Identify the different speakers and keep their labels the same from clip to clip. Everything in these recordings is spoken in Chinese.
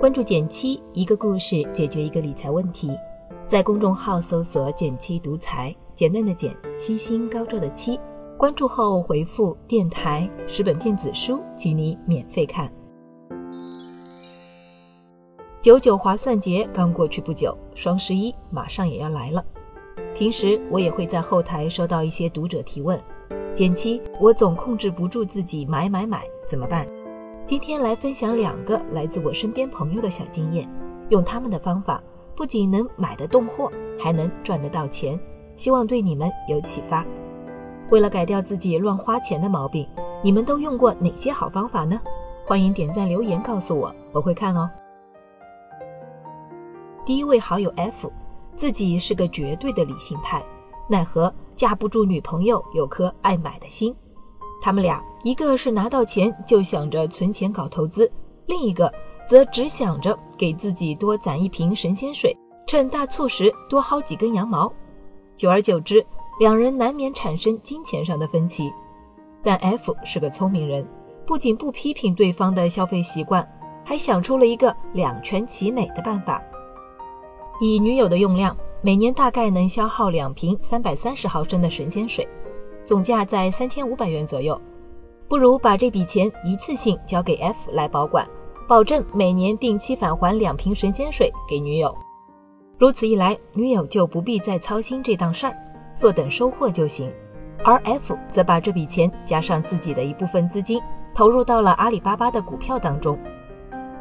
Speaker 1: 关注减七，一个故事解决一个理财问题。在公众号搜索“减七独裁，简单的简，七星高照的七。关注后回复“电台”十本电子书，请你免费看。九九划算节刚过去不久，双十一马上也要来了。平时我也会在后台收到一些读者提问：“减七，我总控制不住自己买买买，怎么办？”今天来分享两个来自我身边朋友的小经验，用他们的方法，不仅能买得动货，还能赚得到钱，希望对你们有启发。为了改掉自己乱花钱的毛病，你们都用过哪些好方法呢？欢迎点赞留言告诉我，我会看哦。第一位好友 F，自己是个绝对的理性派，奈何架不住女朋友有颗爱买的心。他们俩一个是拿到钱就想着存钱搞投资，另一个则只想着给自己多攒一瓶神仙水，趁大促时多薅几根羊毛。久而久之，两人难免产生金钱上的分歧。但 F 是个聪明人，不仅不批评对方的消费习惯，还想出了一个两全其美的办法。以女友的用量，每年大概能消耗两瓶三百三十毫升的神仙水，总价在三千五百元左右。不如把这笔钱一次性交给 F 来保管，保证每年定期返还两瓶神仙水给女友。如此一来，女友就不必再操心这档事儿，坐等收获就行。而 F 则把这笔钱加上自己的一部分资金，投入到了阿里巴巴的股票当中。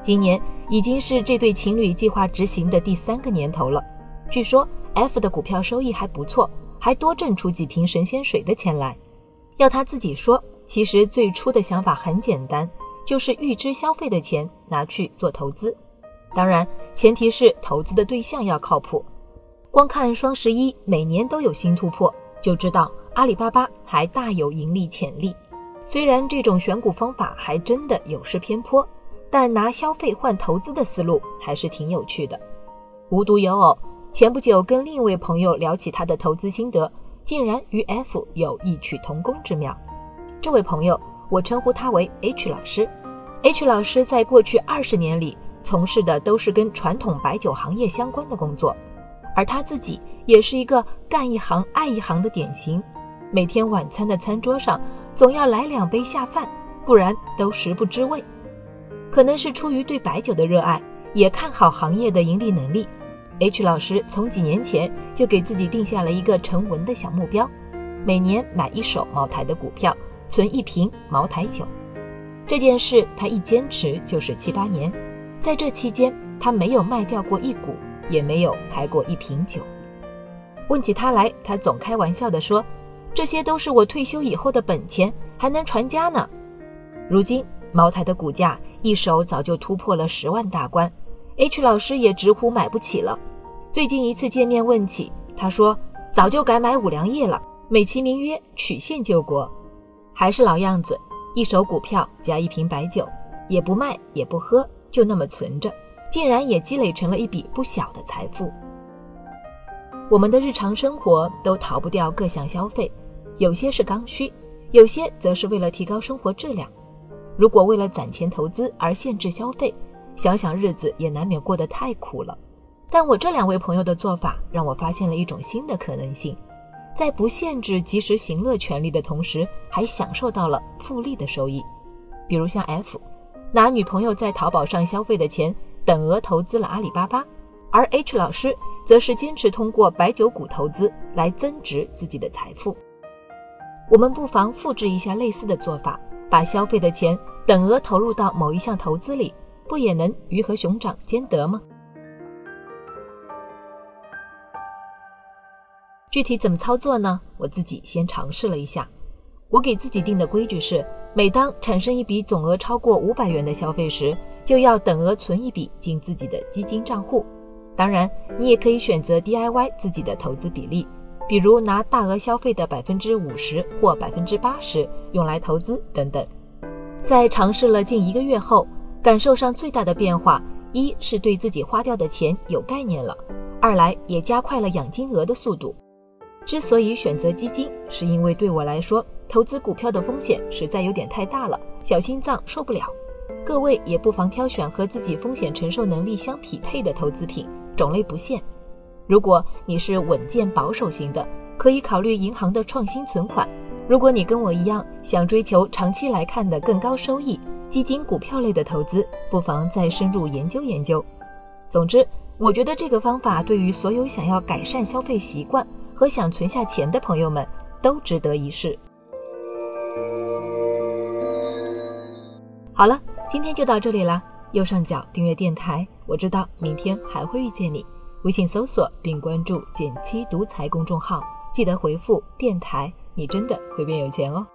Speaker 1: 今年已经是这对情侣计划执行的第三个年头了。据说 F 的股票收益还不错，还多挣出几瓶神仙水的钱来。要他自己说，其实最初的想法很简单，就是预支消费的钱拿去做投资。当然，前提是投资的对象要靠谱。光看双十一每年都有新突破，就知道阿里巴巴还大有盈利潜力。虽然这种选股方法还真的有失偏颇。但拿消费换投资的思路还是挺有趣的。无独有偶，前不久跟另一位朋友聊起他的投资心得，竟然与 F 有异曲同工之妙。这位朋友，我称呼他为 H 老师。H 老师在过去二十年里从事的都是跟传统白酒行业相关的工作，而他自己也是一个干一行爱一行的典型。每天晚餐的餐桌上总要来两杯下饭，不然都食不知味。可能是出于对白酒的热爱，也看好行业的盈利能力，H 老师从几年前就给自己定下了一个成文的小目标：每年买一手茅台的股票，存一瓶茅台酒。这件事他一坚持就是七八年，在这期间他没有卖掉过一股，也没有开过一瓶酒。问起他来，他总开玩笑地说：“这些都是我退休以后的本钱，还能传家呢。”如今茅台的股价。一手早就突破了十万大关，H 老师也直呼买不起了。最近一次见面问起，他说早就改买五粮液了，美其名曰曲线救国。还是老样子，一手股票加一瓶白酒，也不卖也不喝，就那么存着，竟然也积累成了一笔不小的财富。我们的日常生活都逃不掉各项消费，有些是刚需，有些则是为了提高生活质量。如果为了攒钱投资而限制消费，想想日子也难免过得太苦了。但我这两位朋友的做法让我发现了一种新的可能性，在不限制及时行乐权利的同时，还享受到了复利的收益。比如像 F，拿女朋友在淘宝上消费的钱等额投资了阿里巴巴，而 H 老师则是坚持通过白酒股投资来增值自己的财富。我们不妨复制一下类似的做法。把消费的钱等额投入到某一项投资里，不也能鱼和熊掌兼得吗？具体怎么操作呢？我自己先尝试了一下。我给自己定的规矩是，每当产生一笔总额超过五百元的消费时，就要等额存一笔进自己的基金账户。当然，你也可以选择 DIY 自己的投资比例。比如拿大额消费的百分之五十或百分之八十用来投资等等，在尝试了近一个月后，感受上最大的变化，一是对自己花掉的钱有概念了，二来也加快了养金额的速度。之所以选择基金，是因为对我来说，投资股票的风险实在有点太大了，小心脏受不了。各位也不妨挑选和自己风险承受能力相匹配的投资品，种类不限。如果你是稳健保守型的，可以考虑银行的创新存款。如果你跟我一样想追求长期来看的更高收益，基金、股票类的投资不妨再深入研究研究。总之，我觉得这个方法对于所有想要改善消费习惯和想存下钱的朋友们都值得一试。好了，今天就到这里了。右上角订阅电台，我知道明天还会遇见你。微信搜索并关注“减七独裁”公众号，记得回复“电台”。你真的会变有钱哦。